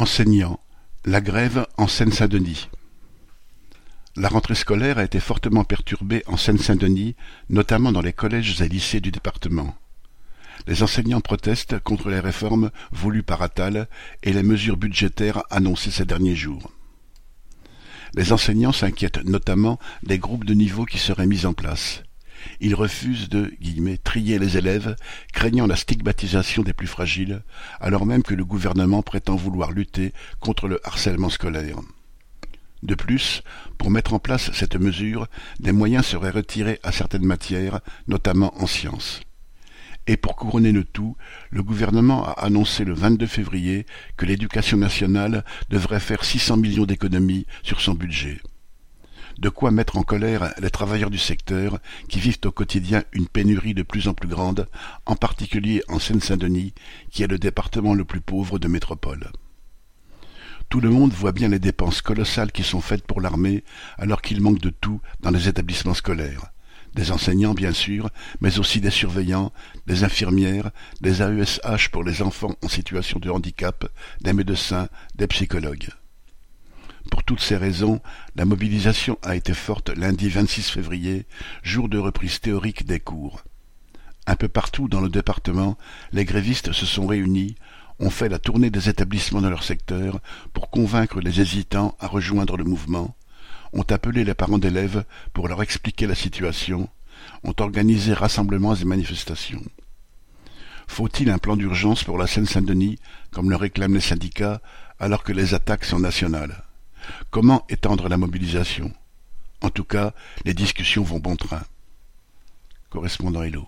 Enseignants, la grève en Seine-Saint-Denis. La rentrée scolaire a été fortement perturbée en Seine-Saint-Denis, notamment dans les collèges et lycées du département. Les enseignants protestent contre les réformes voulues par Attal et les mesures budgétaires annoncées ces derniers jours. Les enseignants s'inquiètent notamment des groupes de niveau qui seraient mis en place. Ils refusent de « trier les élèves, craignant la stigmatisation des plus fragiles, alors même que le gouvernement prétend vouloir lutter contre le harcèlement scolaire. De plus, pour mettre en place cette mesure, des moyens seraient retirés à certaines matières, notamment en sciences. Et pour couronner le tout, le gouvernement a annoncé le 22 février que l'éducation nationale devrait faire 600 millions d'économies sur son budget de quoi mettre en colère les travailleurs du secteur qui vivent au quotidien une pénurie de plus en plus grande, en particulier en Seine-Saint-Denis, qui est le département le plus pauvre de métropole. Tout le monde voit bien les dépenses colossales qui sont faites pour l'armée, alors qu'il manque de tout dans les établissements scolaires. Des enseignants, bien sûr, mais aussi des surveillants, des infirmières, des AESH pour les enfants en situation de handicap, des médecins, des psychologues. Toutes ces raisons, la mobilisation a été forte lundi 26 février, jour de reprise théorique des cours. Un peu partout dans le département, les grévistes se sont réunis, ont fait la tournée des établissements de leur secteur pour convaincre les hésitants à rejoindre le mouvement, ont appelé les parents d'élèves pour leur expliquer la situation, ont organisé rassemblements et manifestations. Faut-il un plan d'urgence pour la Seine-Saint-Denis, comme le réclament les syndicats, alors que les attaques sont nationales? Comment étendre la mobilisation? En tout cas, les discussions vont bon train. Correspondant Hello.